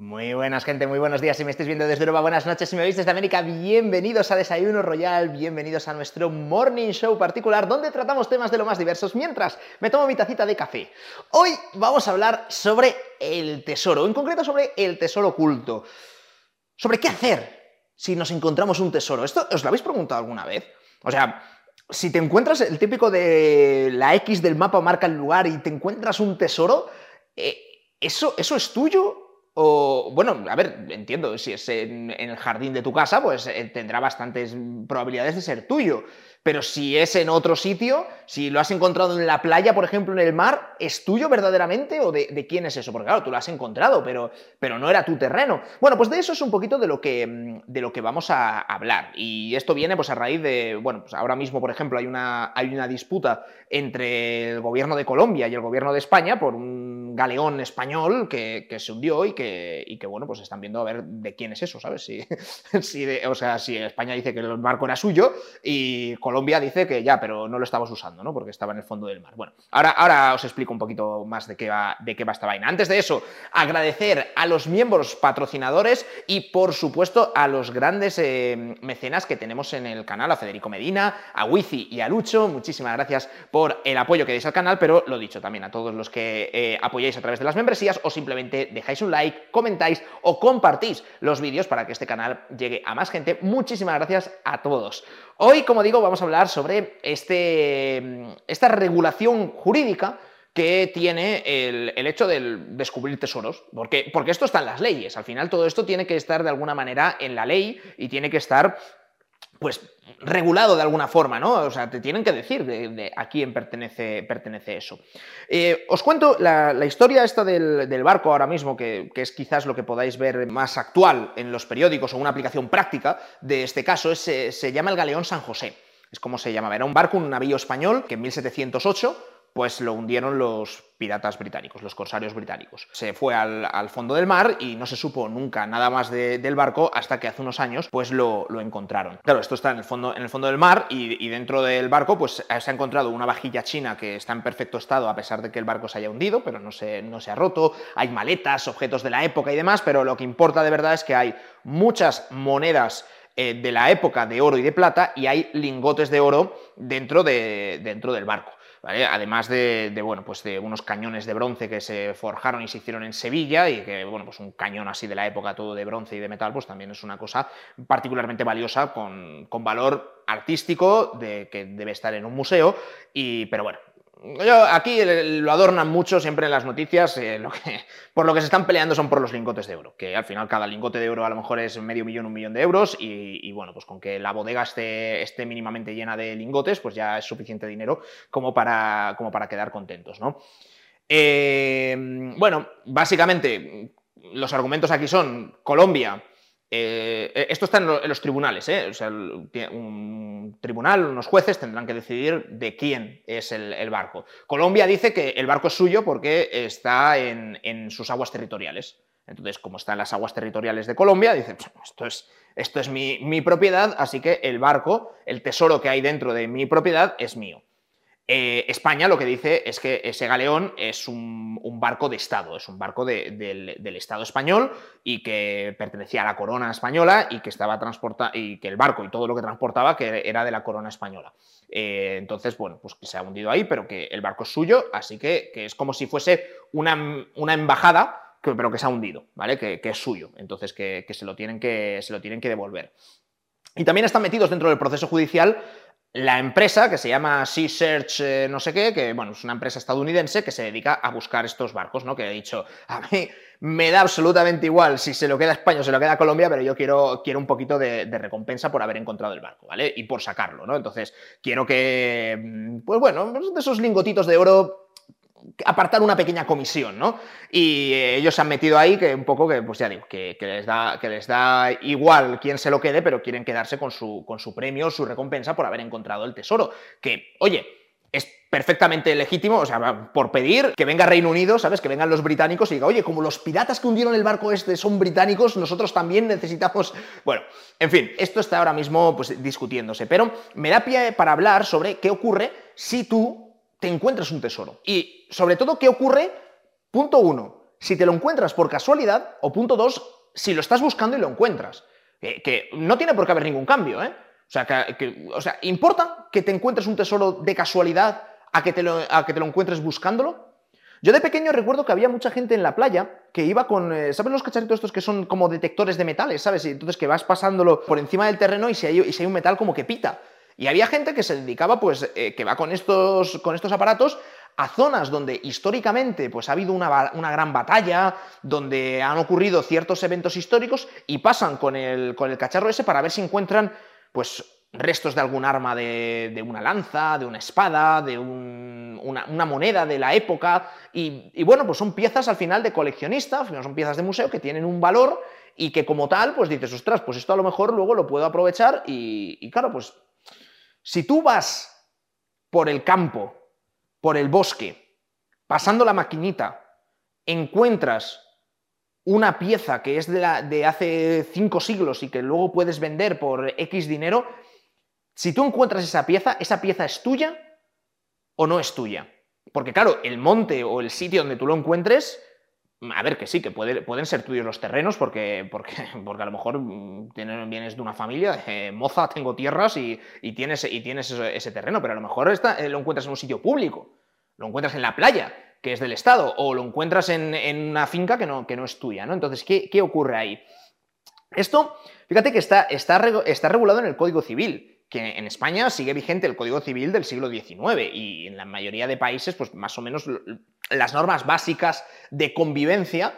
Muy buenas, gente, muy buenos días. Si me estáis viendo desde Europa, buenas noches. Si me veis desde América, bienvenidos a Desayuno Royal, bienvenidos a nuestro Morning Show particular, donde tratamos temas de lo más diversos mientras me tomo mi tacita de café. Hoy vamos a hablar sobre el tesoro, en concreto sobre el tesoro oculto. Sobre qué hacer si nos encontramos un tesoro. ¿Esto os lo habéis preguntado alguna vez? O sea, si te encuentras el típico de la X del mapa marca el lugar y te encuentras un tesoro, eh, ¿eso, ¿eso es tuyo? O, bueno, a ver, entiendo, si es en, el jardín de tu casa, pues eh, tendrá bastantes probabilidades de ser tuyo. Pero si es en otro sitio, si lo has encontrado en la playa, por ejemplo, en el mar, ¿es tuyo verdaderamente o de, quién es eso? Porque claro, tú lo has encontrado, pero, pero no era tu terreno. Bueno, pues de eso es un poquito de lo que, mm, de lo que vamos a hablar. Y esto viene pues a raíz de, bueno, pues ahora mismo, por ejemplo, hay una, hay una disputa entre el gobierno de Colombia y el gobierno de España por un galeón español que, se hundió y que, y que, bueno, pues están viendo a ver de quién es eso, ¿sabes? Si, si o sea, si España dice que el barco era suyo y Colombia dice que ya, pero no lo estamos usando, ¿no? Porque estaba en el fondo del mar. Bueno, ahora, ahora os explico un poquito más de qué, va, de qué va esta vaina. Antes de eso, agradecer a los miembros patrocinadores y, por supuesto, a los grandes eh, mecenas que tenemos en el canal, a Federico Medina, a Wifi y a Lucho. Muchísimas gracias por el apoyo que deis al canal, pero lo dicho también a todos los que eh, apoyáis a través de las membresías o simplemente dejáis un like, comentáis o compartís los vídeos para que este canal llegue a más gente. Muchísimas gracias a todos. Hoy, como digo, vamos a hablar sobre este, esta regulación jurídica que tiene el, hecho de descubrir tesoros, porque, porque esto está en las leyes, al final todo esto tiene que estar de alguna manera en la ley y tiene que estar pues regulado de alguna forma, ¿no? O sea, te tienen que decir de, a quién pertenece, pertenece eso. Eh, os cuento la, historia esta del, barco ahora mismo, que, es quizás lo que podáis ver más actual en los periódicos o una aplicación práctica de este caso, se, se llama el Galeón San José. Es como se llamaba. Era un barco, un navío español que en 1708 pues lo hundieron los piratas británicos, los corsarios británicos. Se fue al, fondo del mar y no se supo nunca nada más del barco hasta que hace unos años pues lo, encontraron. Claro, esto está en el fondo, en el fondo del mar y, dentro del barco pues se ha encontrado una vajilla china que está en perfecto estado a pesar de que el barco se haya hundido, pero no se, ha roto. Hay maletas, objetos de la época y demás, pero lo que importa de verdad es que hay muchas monedas eh, de la época de oro y de plata y hay lingotes de oro dentro, de, dentro del barco. Además de, bueno, pues de unos cañones de bronce que se forjaron y se hicieron en Sevilla y que, bueno, pues un cañón así de la época todo de bronce y de metal, pues también es una cosa particularmente valiosa con, con valor artístico de, que debe estar en un museo, y, pero bueno, aquí lo adornan mucho siempre en las noticias, eh, por lo que se están peleando son por los lingotes de oro, que al final cada lingote de oro a lo mejor es medio millón, un millón de euros, y, bueno, pues con que la bodega esté, esté, mínimamente llena de lingotes, pues ya es suficiente dinero como para, como para quedar contentos, ¿no? Eh, bueno, básicamente los argumentos aquí son Colombia eh, eh, esto está en, los tribunales, ¿eh? o sea, un tribunal, unos jueces tendrán que decidir de quién es el, barco. Colombia dice que el barco es suyo porque está en, sus aguas territoriales. Entonces, como está en las aguas territoriales de Colombia, dice, esto es, esto es mi propiedad, así que el barco, el tesoro que hay dentro de mi propiedad es mío. Eh, España lo que dice es que ese galeón es un, barco de Estado, es un barco del, Estado español y que pertenecía a la corona española y que estaba transporta y que el barco y todo lo que transportaba que era de la corona española. Eh, entonces, bueno, pues que se ha hundido ahí, pero que el barco es suyo, así que, es como si fuese una, embajada, pero que se ha hundido, ¿vale? Que, es suyo, entonces que, se, lo tienen que se lo tienen que devolver. Y también están metidos dentro del proceso judicial la empresa que se llama Sea Search eh, no sé qué, que bueno, es una empresa estadounidense que se dedica a buscar estos barcos, ¿no? Que he dicho, a mí me da absolutamente igual si se lo queda España o se lo queda Colombia, pero yo quiero, quiero un poquito de, recompensa por haber encontrado el barco, ¿vale? Y por sacarlo, ¿no? Entonces, quiero que, mm, pues bueno, de esos lingotitos de oro apartar una pequeña comisión, ¿no? Y eh, ellos se han metido ahí que un poco que, pues ya digo, que, les da, que les da igual quién se lo quede, pero quieren quedarse con su, con su premio, su recompensa por haber encontrado el tesoro. Que, oye, es perfectamente legítimo, o sea, por pedir que venga Reino Unido, ¿sabes? Que vengan los británicos y diga, oye, como los piratas que hundieron el barco este son británicos, nosotros también necesitamos... Bueno, en fin, esto está ahora mismo pues, discutiéndose, pero me da pie para hablar sobre qué ocurre si tú te encuentras un tesoro. Y sobre todo, ¿qué ocurre? Punto uno, si te lo encuentras por casualidad, o punto dos, si lo estás buscando y lo encuentras. que no tiene por qué haber ningún cambio, ¿eh? O sea, o sea, ¿importa que te encuentres un tesoro de casualidad a que, te lo, a que te lo encuentres buscándolo? Yo de pequeño recuerdo que había mucha gente en la playa que iba con, eh, ¿sabes los cacharritos estos que son como detectores de metales, ¿sabes? Y entonces que vas pasándolo por encima del terreno y si hay, y si hay un metal como que pita. Y había gente que se dedicaba, pues, eh, que va con estos, con estos aparatos a zonas donde históricamente pues, ha habido una, una, gran batalla, donde han ocurrido ciertos eventos históricos y pasan con el, con el cacharro ese para ver si encuentran pues restos de algún arma de, una lanza, de una espada, de una, moneda de la época, y, bueno, pues son piezas al final de coleccionista, son piezas de museo que tienen un valor y que como tal, pues dices, ostras, pues esto a lo mejor luego lo puedo aprovechar y, y claro, pues si tú vas por el campo, por el bosque, pasando la maquinita, encuentras una pieza que es de, hace cinco siglos y que luego puedes vender por X dinero, si tú encuentras esa pieza, ¿esa pieza es tuya o no es tuya? Porque claro, el monte o el sitio donde tú lo encuentres, a ver que sí, que pueden ser tuyos los terrenos, porque, porque, porque a lo mejor mm, vienes de una familia, eh, moza, tengo tierras y, tienes, y tienes ese, terreno, pero a lo mejor eh, lo encuentras en un sitio público, lo encuentras en la playa, que es del Estado, o lo encuentras en, una finca que no, que no, es tuya, ¿no? Entonces, ¿qué, ocurre ahí? Esto, fíjate que está, está, está regulado en el Código Civil, que en España sigue vigente el Código Civil del siglo XIX y en la mayoría de países, pues más o menos las normas básicas de convivencia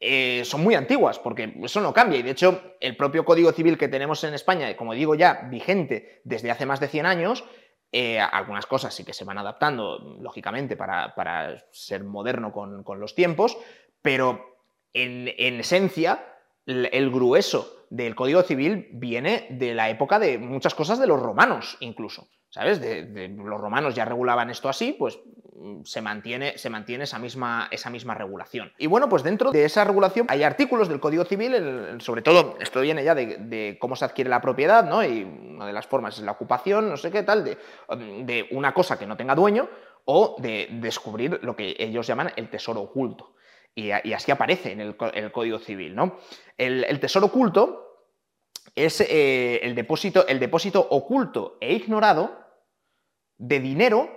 eh, son muy antiguas, porque eso no cambia. Y de hecho, el propio Código Civil que tenemos en España, como digo ya, vigente desde hace más de 100 años, eh, algunas cosas sí que se van adaptando, lógicamente, para, ser moderno con, los tiempos, pero en, esencia, el, grueso del Código Civil viene de la época de muchas cosas de los romanos, incluso. ¿Sabes? De, los romanos ya regulaban esto así, pues mm, se mantiene, se mantiene esa, misma, esa misma regulación. Y bueno, pues dentro de esa regulación hay artículos del Código Civil, sobre todo, esto viene ya de, cómo se adquiere la propiedad, ¿no? Y una de las formas es la ocupación, no sé qué tal, de, de una cosa que no tenga dueño o de descubrir lo que ellos llaman el tesoro oculto. Y, así aparece en el, Código Civil, ¿no? El, tesoro oculto es eh, el, depósito, el depósito oculto e ignorado de dinero,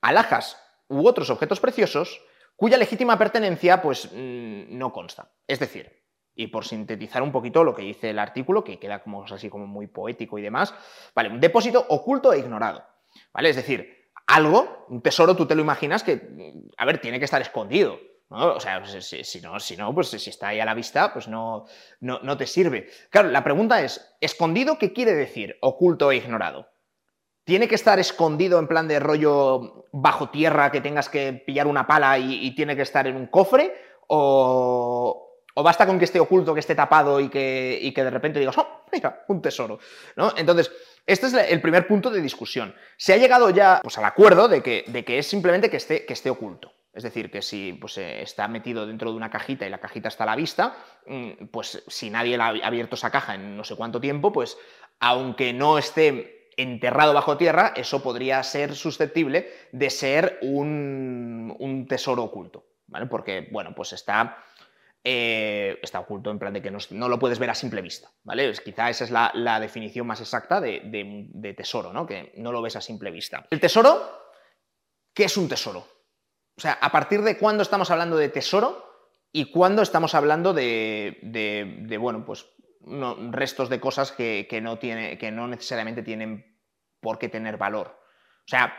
alhajas u otros objetos preciosos cuya legítima pertenencia pues mm, no consta. Es decir, y por sintetizar un poquito lo que dice el artículo, que queda como así como muy poético y demás, vale, un depósito oculto e ignorado, ¿vale? Es decir, algo, un tesoro, tú te lo imaginas que, a ver, tiene que estar escondido, ¿no? O sea, si, no, si no, pues si está ahí a la vista, pues no, no, no te sirve. Claro, la pregunta es, ¿escondido qué quiere decir oculto e ignorado? ¿Tiene que estar escondido en plan de rollo bajo tierra que tengas que pillar una pala y, tiene que estar en un cofre? ¿O, basta con que esté oculto, que esté tapado y que, que de repente digas, oh, mira, un tesoro? ¿No? Entonces, este es el primer punto de discusión. Se ha llegado ya pues, al acuerdo de que, de que es simplemente que esté, que esté oculto. Es decir, que si pues, eh, está metido dentro de una cajita y la cajita está a la vista, mm, pues si nadie ha abierto esa caja en no sé cuánto tiempo, pues aunque no esté enterrado bajo tierra, eso podría ser susceptible de ser un, tesoro oculto, ¿vale? Porque, bueno, pues está, eh, está oculto en plan de que no, lo puedes ver a simple vista, ¿vale? quizá esa es la, definición más exacta de, tesoro, ¿no? Que no lo ves a simple vista. El tesoro, ¿qué es un tesoro? O sea, ¿a partir de cuándo estamos hablando de tesoro y cuándo estamos hablando de, de bueno, pues restos de cosas que, no tiene, que no necesariamente tienen por qué tener valor. O sea,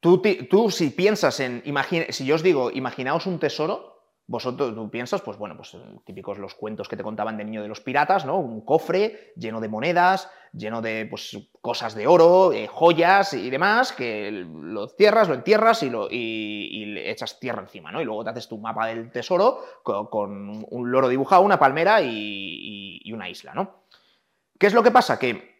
tú, tú si piensas en, si yo os digo, imaginaos un tesoro, vosotros tú piensas, pues bueno, pues típicos los cuentos que te contaban de niño de los piratas, ¿no? Un cofre lleno de monedas, lleno de pues, cosas de oro, eh, joyas y demás, que lo cierras, lo entierras y, lo, y, le echas tierra encima, ¿no? Y luego te haces tu mapa del tesoro con, un loro dibujado, una palmera y, y una isla, ¿no? ¿Qué es lo que pasa? Que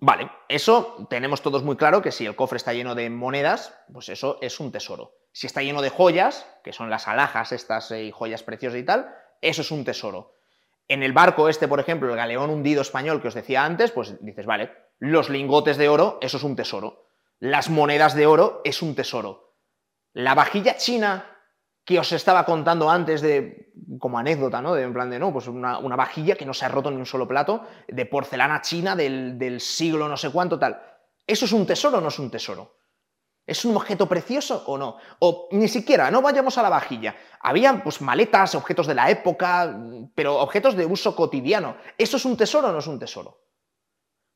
Vale, eso tenemos todos muy claro que si el cofre está lleno de monedas, pues eso es un tesoro. Si está lleno de joyas, que son las alhajas estas eh, y joyas preciosas y tal, eso es un tesoro. En el barco este, por ejemplo, el galeón hundido español que os decía antes, pues dices, vale, los lingotes de oro, eso es un tesoro. Las monedas de oro es un tesoro. La vajilla china que os estaba contando antes de, como anécdota, ¿no? De, en plan de, no, pues una, vajilla que no se ha roto ni un solo plato, de porcelana china del, del siglo no sé cuánto, tal. ¿Eso es un tesoro o no es un tesoro? ¿Es un objeto precioso o no? O ni siquiera, no vayamos a la vajilla. Había pues maletas, objetos de la época, pero objetos de uso cotidiano. ¿Eso es un tesoro o no es un tesoro?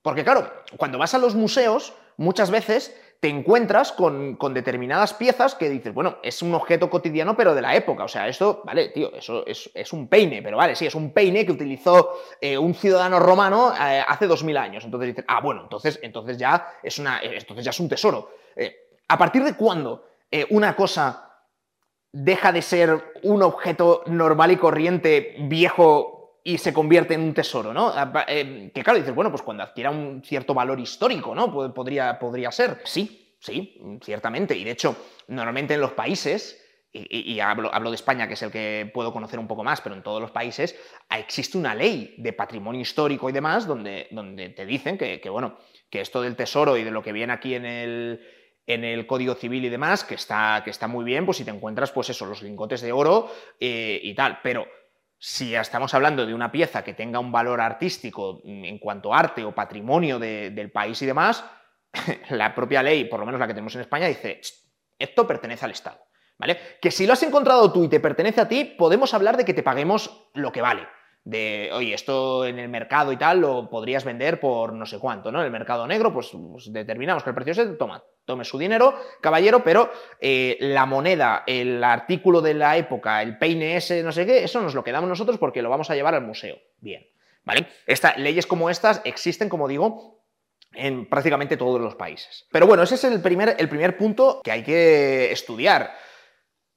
Porque claro, cuando vas a los museos, muchas veces te encuentras con, determinadas piezas que dices, bueno, es un objeto cotidiano, pero de la época. O sea, esto, vale, tío, eso es, un peine, pero vale, sí, es un peine que utilizó eh, un ciudadano romano eh, hace dos mil años. Entonces dices, ah, bueno, entonces, entonces, ya, es una, entonces ya es un tesoro. Eh, ¿A partir de cuándo eh, una cosa deja de ser un objeto normal y corriente viejo y se convierte en un tesoro, ¿no? Ah, eh, que claro, dices, bueno, pues cuando adquiera un cierto valor histórico, ¿no? Podría, podría ser. Sí, sí, ciertamente. Y de hecho, normalmente en los países, y, hablo, de España, que es el que puedo conocer un poco más, pero en todos los países existe una ley de patrimonio histórico y demás donde, donde te dicen que, bueno, que esto del tesoro y de lo que viene aquí en el en el Código Civil y demás, que está, que está muy bien, pues si te encuentras, pues eso, los lingotes de oro eh, y tal, pero si estamos hablando de una pieza que tenga un valor artístico en cuanto a arte o patrimonio del país y demás, la propia ley, por lo menos la que tenemos en España, dice, esto pertenece al Estado, ¿vale? Que si lo has encontrado tú y te pertenece a ti, podemos hablar de que te paguemos lo que vale, de, oye, esto en el mercado y tal lo podrías vender por no sé cuánto, ¿no? En el mercado negro, pues, pues determinamos que el precio es, toma, tome su dinero, caballero, pero eh, la moneda, el artículo de la época, el peine ese, no sé qué, eso nos lo quedamos nosotros porque lo vamos a llevar al museo. Bien, ¿vale? leyes como estas existen, como digo, en prácticamente todos los países. Pero bueno, ese es el primer, el primer punto que hay que estudiar.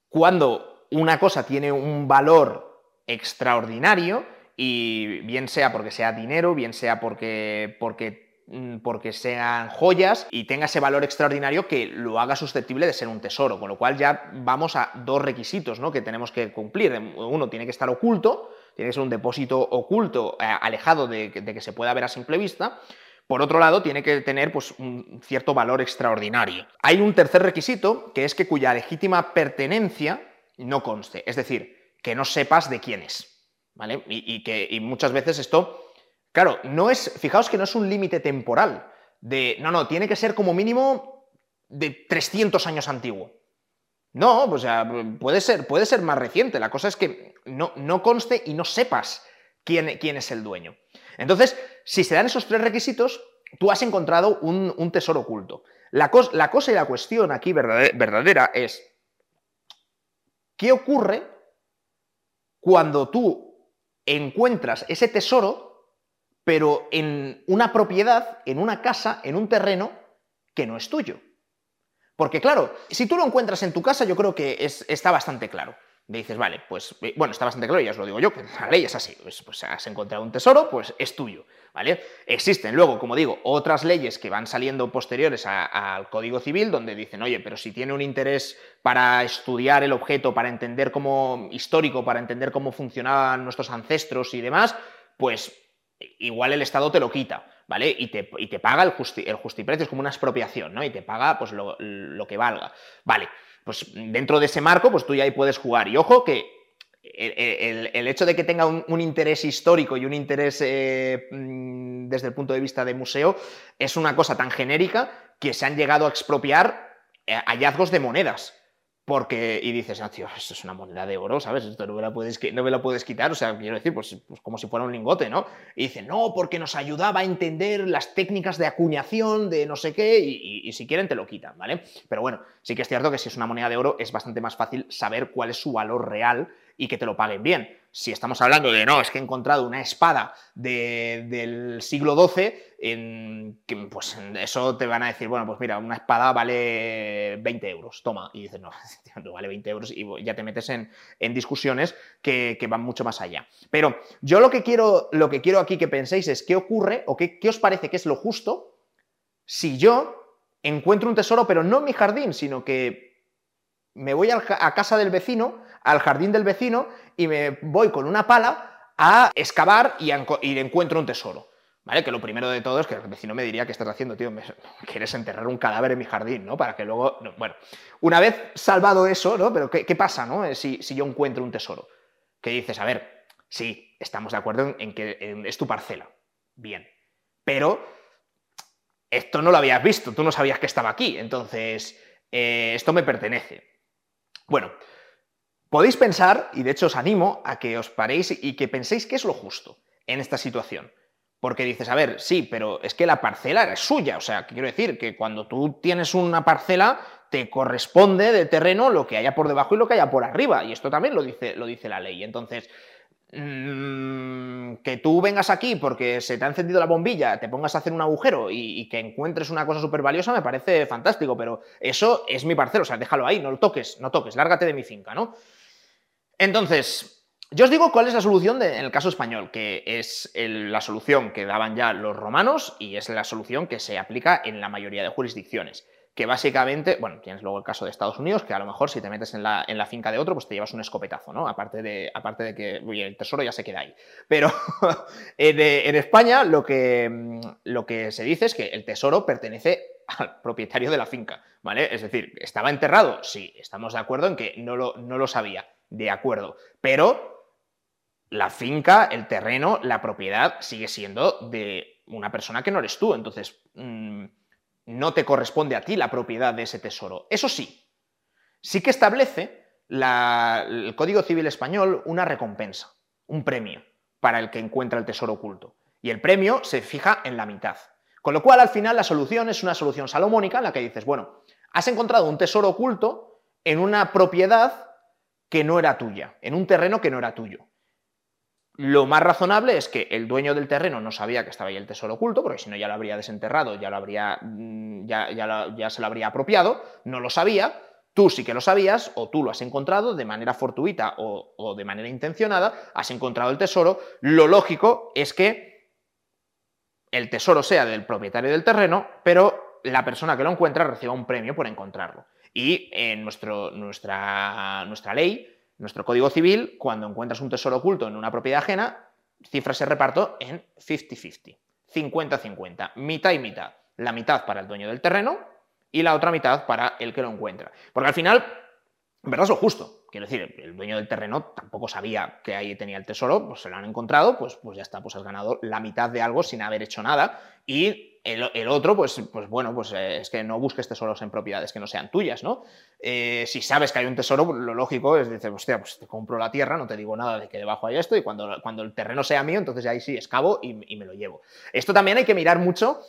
Cuando una cosa tiene un valor extraordinario, y bien sea porque sea dinero, bien sea porque, porque, mm, porque sean joyas y tenga ese valor extraordinario que lo haga susceptible de ser un tesoro, con lo cual ya vamos a dos requisitos ¿no? que tenemos que cumplir. Uno tiene que estar oculto, tiene que ser un depósito oculto, eh, alejado de, que se pueda ver a simple vista, por otro lado, tiene que tener pues, un cierto valor extraordinario. Hay un tercer requisito, que es que cuya legítima pertenencia no conste, es decir, que no sepas de quién es. ¿Vale? Y, que muchas veces esto, claro, no es, fijaos que no es un límite temporal, de, no, no, tiene que ser como mínimo de 300 años antiguo. No, pues, puede ser, puede ser más reciente, la cosa es que no, no conste y no sepas quién, quién, es el dueño. Entonces, si se dan esos tres requisitos, tú has encontrado un, tesoro oculto. La, la, cosa y la cuestión aquí verdadera es, ¿qué ocurre cuando tú encuentras ese tesoro, pero en una propiedad, en una casa, en un terreno que no es tuyo. Porque claro, si tú lo encuentras en tu casa, yo creo que está bastante claro. dices, vale, pues, eh, bueno, está bastante claro, ya os lo digo yo, que la ley es así, pues, pues, has encontrado un tesoro, pues es tuyo, ¿vale? Existen luego, como digo, otras leyes que van saliendo posteriores al Código Civil, donde dicen, oye, pero si tiene un interés para estudiar el objeto, para entender cómo, histórico, para entender cómo funcionaban nuestros ancestros y demás, pues igual el Estado te lo quita. ¿vale? Y te, te paga el, el justiprecio, es como una expropiación, ¿no? Y te paga pues lo, lo que valga. Vale, pues dentro de ese marco, pues tú ya ahí puedes jugar. Y ojo que el, hecho de que tenga un, interés histórico y un interés eh, mm, desde el punto de vista de museo es una cosa tan genérica que se han llegado a expropiar eh, hallazgos de monedas. Porque, y dices, ah, tío, esto es una moneda de oro, ¿sabes? Esto no me la puedes, no me la puedes quitar, o sea, quiero decir, pues, pues, como si fuera un lingote, ¿no? Y dice, no, porque nos ayudaba a entender las técnicas de acuñación, de no sé qué, y, si quieren te lo quitan, ¿vale? Pero bueno, sí que es cierto que si es una moneda de oro es bastante más fácil saber cuál es su valor real y que te lo paguen bien. Si estamos hablando de, no, es que he encontrado una espada del siglo XII, en, pues eso te van a decir, bueno, pues mira, una espada vale 20 euros, toma. Y dices, no, no vale 20 euros y ya te metes en, discusiones que, van mucho más allá. Pero yo lo que, quiero, lo que quiero aquí que penséis es qué ocurre o qué, qué os parece que es lo justo si yo encuentro un tesoro, pero no en mi jardín, sino que me voy a casa del vecino al jardín del vecino y me voy con una pala a excavar y, encuentro un tesoro. ¿Vale? Que lo primero de todo es que el vecino me diría, ¿qué estás haciendo, tío? ¿Quieres enterrar un cadáver en mi jardín, ¿no? Para que luego... Bueno, una vez salvado eso, ¿no? Pero ¿qué, pasa, ¿no? Eh, si, si, yo encuentro un tesoro. Que dices, a ver, sí, estamos de acuerdo en, que es tu parcela. Bien. Pero esto no lo habías visto, tú no sabías que estaba aquí. Entonces, eh, esto me pertenece. Bueno, podéis pensar, y de hecho os animo a que os paréis y que penséis qué es lo justo en esta situación. Porque dices, a ver, sí, pero es que la parcela es suya. O sea, quiero decir que cuando tú tienes una parcela, te corresponde de terreno lo que haya por debajo y lo que haya por arriba. Y esto también lo dice, lo dice la ley. Entonces, mm, que tú vengas aquí porque se te ha encendido la bombilla, te pongas a hacer un agujero y, y que encuentres una cosa súper valiosa, me parece fantástico. Pero eso es mi parcela. O sea, déjalo ahí, no lo toques, no toques, lárgate de mi finca, ¿no? Entonces, yo os digo cuál es la solución en el caso español, que es la solución que daban ya los romanos y es la solución que se aplica en la mayoría de jurisdicciones. Que básicamente, bueno, tienes luego el caso de Estados Unidos, que a lo mejor si te metes en la, en finca de otro, pues te llevas un escopetazo, ¿no? Aparte de, aparte de que el tesoro ya se queda ahí. Pero en, España lo que, lo que se dice es que el tesoro pertenece al propietario de la finca, ¿vale? Es decir, ¿estaba enterrado? Sí, estamos de acuerdo en que no lo, no lo sabía, de acuerdo. Pero la finca, el terreno, la propiedad sigue siendo de una persona que no eres tú. Entonces, mm, no te corresponde a ti la propiedad de ese tesoro. Eso sí, sí que establece el Código Civil Español una recompensa, un premio para el que encuentra el tesoro oculto. Y el premio se fija en la mitad. Con lo cual, al final, la solución es una solución salomónica en la que dices, bueno, has encontrado un tesoro oculto en una propiedad que no era tuya, en un terreno que no era tuyo. Lo más razonable es que el dueño del terreno no sabía que estaba ahí el tesoro oculto, porque si no ya lo habría desenterrado, ya, lo habría, mm, ya, ya, se lo habría apropiado, no lo sabía, tú sí que lo sabías, o tú lo has encontrado de manera fortuita o, o de manera intencionada, has encontrado el tesoro, lo lógico es que el tesoro sea del propietario del terreno, pero la persona que lo encuentra reciba un premio por encontrarlo. Y en nuestro, nuestra, nuestra ley nuestro Código Civil, cuando encuentras un tesoro oculto en una propiedad ajena, cifra ese reparto en 50-50, 50-50, mitad y mitad. La mitad para el dueño del terreno y la otra mitad para el que lo encuentra. Porque al final, en verdad es lo justo. Quiero decir, el dueño del terreno tampoco sabía que ahí tenía el tesoro, pues se lo han encontrado, pues, pues ya está, pues has ganado la mitad de algo sin haber hecho nada. Y el, otro, pues, pues bueno, pues eh, es que no busques tesoros en propiedades que no sean tuyas, ¿no? Eh, si sabes que hay un tesoro, lo lógico es decir, hostia, pues te compro la tierra, no te digo nada de que debajo hay esto, y cuando, cuando el terreno sea mío, entonces ahí sí escavo y, me lo llevo. Esto también hay que mirar mucho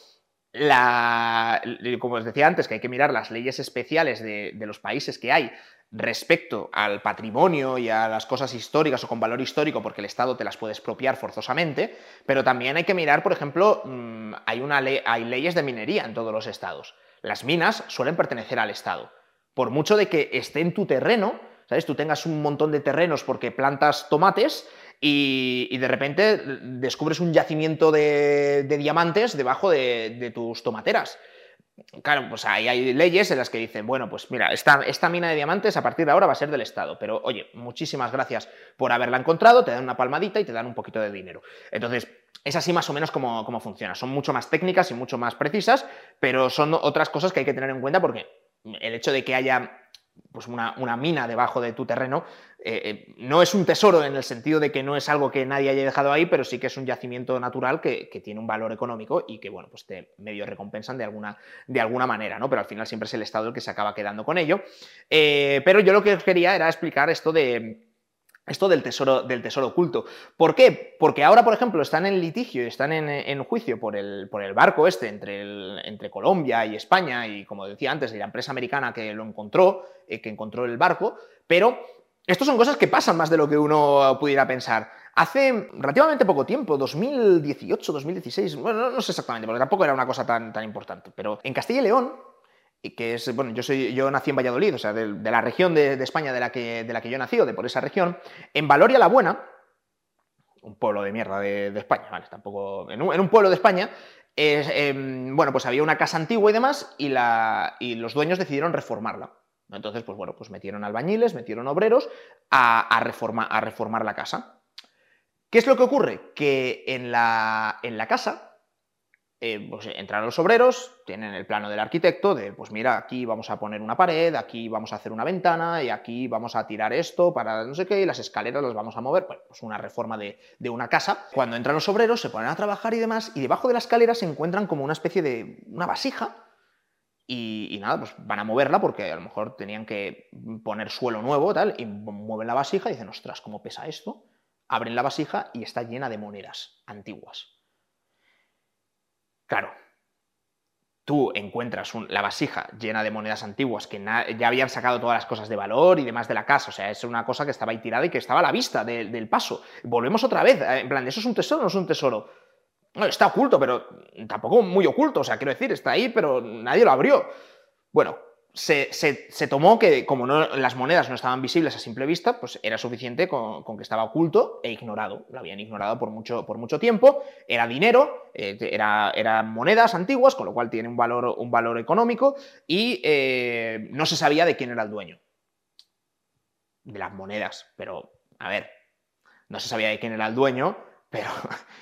la, como os decía antes, que hay que mirar las leyes especiales de, los países que hay respecto al patrimonio y a las cosas históricas o con valor histórico, porque el Estado te las puede expropiar forzosamente, pero también hay que mirar, por ejemplo, mm, hay, una hay leyes de minería en todos los estados. Las minas suelen pertenecer al Estado. Por mucho de que esté en tu terreno, ¿sabes? Tú tengas un montón de terrenos porque plantas tomates y, de repente descubres un yacimiento de, diamantes debajo de tus tomateras. Claro, pues ahí hay leyes en las que dicen, bueno, pues mira, esta, esta, mina de diamantes a partir de ahora va a ser del Estado, pero oye, muchísimas gracias por haberla encontrado, te dan una palmadita y te dan un poquito de dinero. Entonces, es así más o menos como, como funciona. Son mucho más técnicas y mucho más precisas, pero son otras cosas que hay que tener en cuenta porque el hecho de que haya pues una, mina debajo de tu terreno, eh, eh, no es un tesoro en el sentido de que no es algo que nadie haya dejado ahí, pero sí que es un yacimiento natural que, tiene un valor económico y que, bueno, pues te medio recompensan de alguna, de alguna manera, ¿no? Pero al final siempre es el Estado el que se acaba quedando con ello. Eh, pero yo lo que quería era explicar esto de esto del tesoro, del tesoro oculto. ¿Por qué? Porque ahora, por ejemplo, están en litigio y están en, juicio por el, por el, barco este entre, entre, Colombia y España y, como decía antes, la empresa americana que lo encontró, eh, que encontró el barco, pero esto son cosas que pasan más de lo que uno pudiera pensar. Hace relativamente poco tiempo, 2018, 2016, bueno, no sé exactamente, porque tampoco era una cosa tan, tan importante, pero en Castilla y León que es, bueno, yo, soy, yo nací en Valladolid, o sea, de, la región de, España de la, que, de la que yo nací, o de por esa región, en Valoria la Buena, un pueblo de mierda de, España, vale, tampoco, en un, pueblo de España, em, bueno, pues había una casa antigua y demás, y, la, y los dueños decidieron reformarla. Entonces, pues bueno, pues metieron albañiles, metieron obreros a, a, a reformar la casa. ¿Qué es lo que ocurre? Que en la, en la casa eh, pues entran los obreros, tienen el plano del arquitecto de, pues mira, aquí vamos a poner una pared, aquí vamos a hacer una ventana y aquí vamos a tirar esto para no sé qué y las escaleras las vamos a mover, pues una reforma de, una casa. Cuando entran los obreros se ponen a trabajar y demás y debajo de la escalera se encuentran como una especie de una vasija y, y, nada, pues van a moverla porque a lo mejor tenían que poner suelo nuevo tal y mueven la vasija y dicen, ostras, ¿cómo pesa esto? Abren la vasija y está llena de monedas antiguas. Claro, tú encuentras la vasija llena de monedas antiguas que ya habían sacado todas las cosas de valor y demás de la casa, o sea, es una cosa que estaba ahí tirada y que estaba a la vista del paso. Volvemos otra vez, eh, en plan, ¿eso es un tesoro o no es un tesoro? No, está oculto, pero tampoco muy oculto, o sea, quiero decir, está ahí, pero nadie lo abrió. Bueno, se, tomó que como las monedas no estaban visibles a simple vista, pues era suficiente con, que estaba oculto e ignorado. Lo habían ignorado por mucho, tiempo. Era dinero, eh, era, eran monedas antiguas, con lo cual tiene un valor, un valor económico y eh, no se sabía de quién era el dueño de las monedas. Pero, a ver, no se sabía de quién era el dueño, pero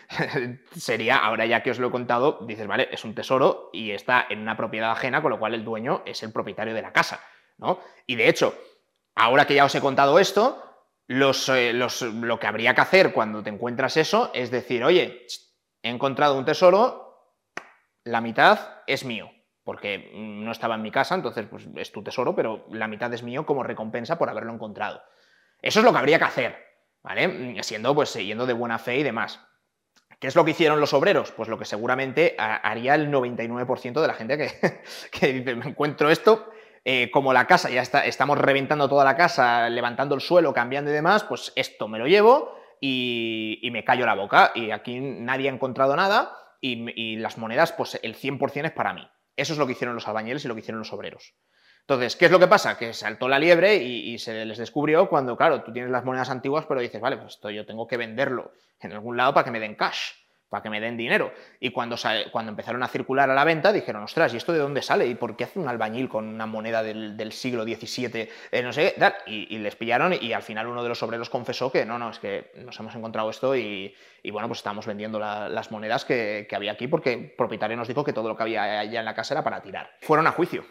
sería, ahora ya que os lo he contado, dices, vale, es un tesoro y está en una propiedad ajena, con lo cual el dueño es el propietario de la casa, ¿no? Y de hecho, ahora que ya os he contado esto, eh, lo que habría que hacer cuando te encuentras eso es decir, oye, he encontrado un tesoro, la mitad es mío, porque no estaba en mi casa, entonces pues, es tu tesoro, pero la mitad es mío como recompensa por haberlo encontrado. Eso es lo que habría que hacer. ¿Vale? Siendo, pues, yendo de buena fe y demás. ¿Qué es lo que hicieron los obreros? Pues lo que seguramente haría el 99% de la gente que, dice, me encuentro esto, eh, como la casa ya está, estamos reventando toda la casa, levantando el suelo, cambiando y demás, pues esto me lo llevo y, me callo la boca. Y aquí nadie ha encontrado nada y, y las monedas, pues el 100% es para mí. Eso es lo que hicieron los albañiles y lo que hicieron los obreros. Entonces, ¿qué es lo que pasa? Que saltó la liebre y, se les descubrió cuando, claro, tú tienes las monedas antiguas, pero dices, vale, pues esto yo tengo que venderlo en algún lado para que me den cash, para que me den dinero. Y cuando, cuando empezaron a circular a la venta, dijeron, ostras, ¿y esto de dónde sale? ¿Y por qué hace un albañil con una moneda del, siglo XVII? Eh, no sé. Y, les pillaron y al final uno de los obreros confesó que no, no, es que nos hemos encontrado esto y, bueno, pues estamos vendiendo las monedas que, que había aquí porque el propietario nos dijo que todo lo que había allá en la casa era para tirar. Fueron a juicio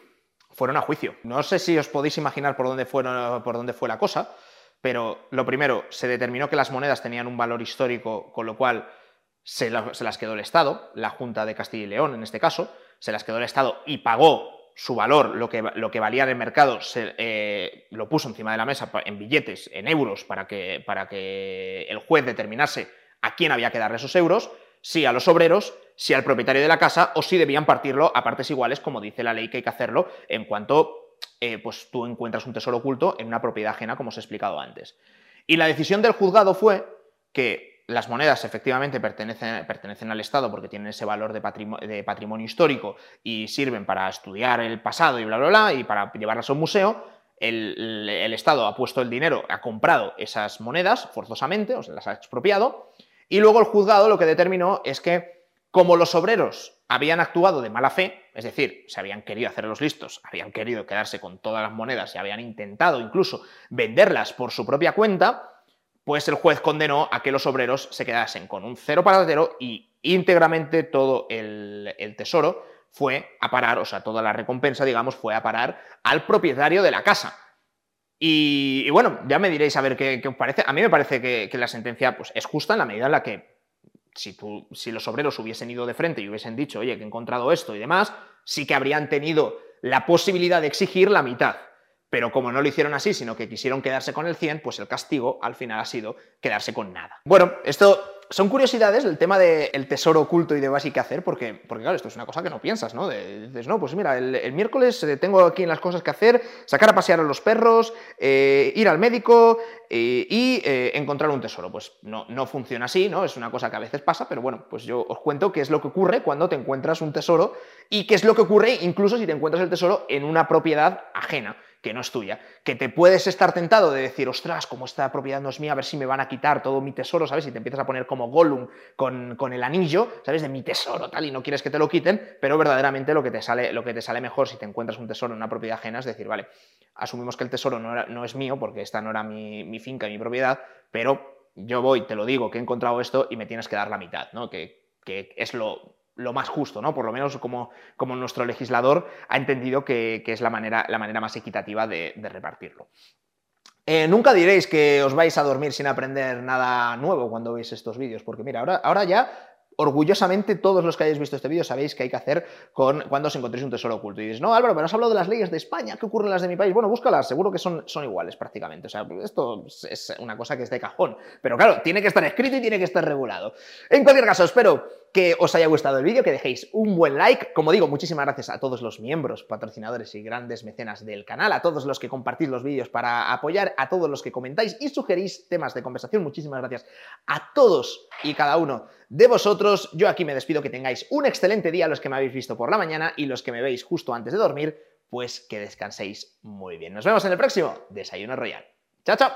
fueron a juicio. No sé si os podéis imaginar por dónde, fueron, por dónde fue la cosa, pero lo primero, se determinó que las monedas tenían un valor histórico, con lo cual se, las quedó el Estado, la Junta de Castilla y León en este caso, se las quedó el Estado y pagó su valor, lo que, lo valía en el mercado, eh, lo puso encima de la mesa en billetes, en euros, para que, para que el juez determinase a quién había que darle esos euros, sí a los obreros, sí al propietario de la casa o si debían partirlo a partes iguales, como dice la ley que hay que hacerlo en cuanto eh, pues tú encuentras un tesoro oculto en una propiedad ajena, como os he explicado antes. Y la decisión del juzgado fue que las monedas efectivamente pertenecen, pertenecen al Estado porque tienen ese valor de, patrimonio, histórico y sirven para estudiar el pasado y bla, bla, bla, y para llevarlas a un museo. El, el, Estado ha puesto el dinero, ha comprado esas monedas forzosamente, o sea, las ha expropiado, y luego el juzgado lo que determinó es que, como los obreros habían actuado de mala fe, es decir, se habían querido hacer los listos, habían querido quedarse con todas las monedas y habían intentado incluso venderlas por su propia cuenta, pues el juez condenó a que los obreros se quedasen con un cero paradero y íntegramente todo el, tesoro fue a parar, o sea, toda la recompensa, digamos, fue a parar al propietario de la casa. Y, bueno, ya me diréis a ver qué, os parece. A mí me parece que, la sentencia pues, es justa en la medida en la que si, si los obreros hubiesen ido de frente y hubiesen dicho, oye, que he encontrado esto y demás, sí que habrían tenido la posibilidad de exigir la mitad. Pero como no lo hicieron así, sino que quisieron quedarse con el 100, pues el castigo al final ha sido quedarse con nada. Bueno, esto son curiosidades, el tema del tesoro oculto y de qué hacer, porque, porque claro, esto es una cosa que no piensas, ¿no? dices, no, pues mira, el, miércoles eh, tengo aquí las cosas que hacer, sacar a pasear a los perros, eh, ir al médico eh, y encontrar un tesoro. Pues no, no funciona así, ¿no? Es una cosa que a veces pasa, pero bueno, pues yo os cuento qué es lo que ocurre cuando te encuentras un tesoro y qué es lo que ocurre incluso si te encuentras el tesoro en una propiedad ajena que no es tuya, que te puedes estar tentado de decir, ostras, como esta propiedad no es mía, a ver si me van a quitar todo mi tesoro, ¿sabes? Y te empiezas a poner como Gollum con, con, el anillo, ¿sabes? De mi tesoro, tal, y no quieres que te lo quiten, pero verdaderamente lo que te sale, lo que te sale mejor si te encuentras un tesoro en una propiedad ajena es decir, vale, asumimos que el tesoro no, no es mío, porque esta no era mi, mi finca, mi propiedad, pero yo voy, te lo digo, que he encontrado esto y me tienes que dar la mitad, ¿no? Que, que es lo lo más justo, ¿no? Por lo menos como, como nuestro legislador ha entendido que, es la manera, la manera, más equitativa de, repartirlo. Eh, nunca diréis que os vais a dormir sin aprender nada nuevo cuando veis estos vídeos, porque mira, ahora, ahora ya orgullosamente todos los que hayáis visto este vídeo sabéis que hay que hacer con cuando os encontréis un tesoro oculto. Y dices, no, Álvaro, pero has hablado de las leyes de España, ¿qué ocurren las de mi país? Bueno, búscalas, seguro que son, son iguales prácticamente. O sea, esto es una cosa que es de cajón. Pero claro, tiene que estar escrito y tiene que estar regulado. En cualquier caso, espero que os haya gustado el vídeo, que dejéis un buen like. Como digo, muchísimas gracias a todos los miembros, patrocinadores y grandes mecenas del canal, a todos los que compartís los vídeos para apoyar, a todos los que comentáis y sugerís temas de conversación. Muchísimas gracias a todos y cada uno de vosotros. Yo aquí me despido, que tengáis un excelente día los que me habéis visto por la mañana y los que me veis justo antes de dormir, pues que descanséis muy bien. Nos vemos en el próximo Desayuno Royal. Chao, chao.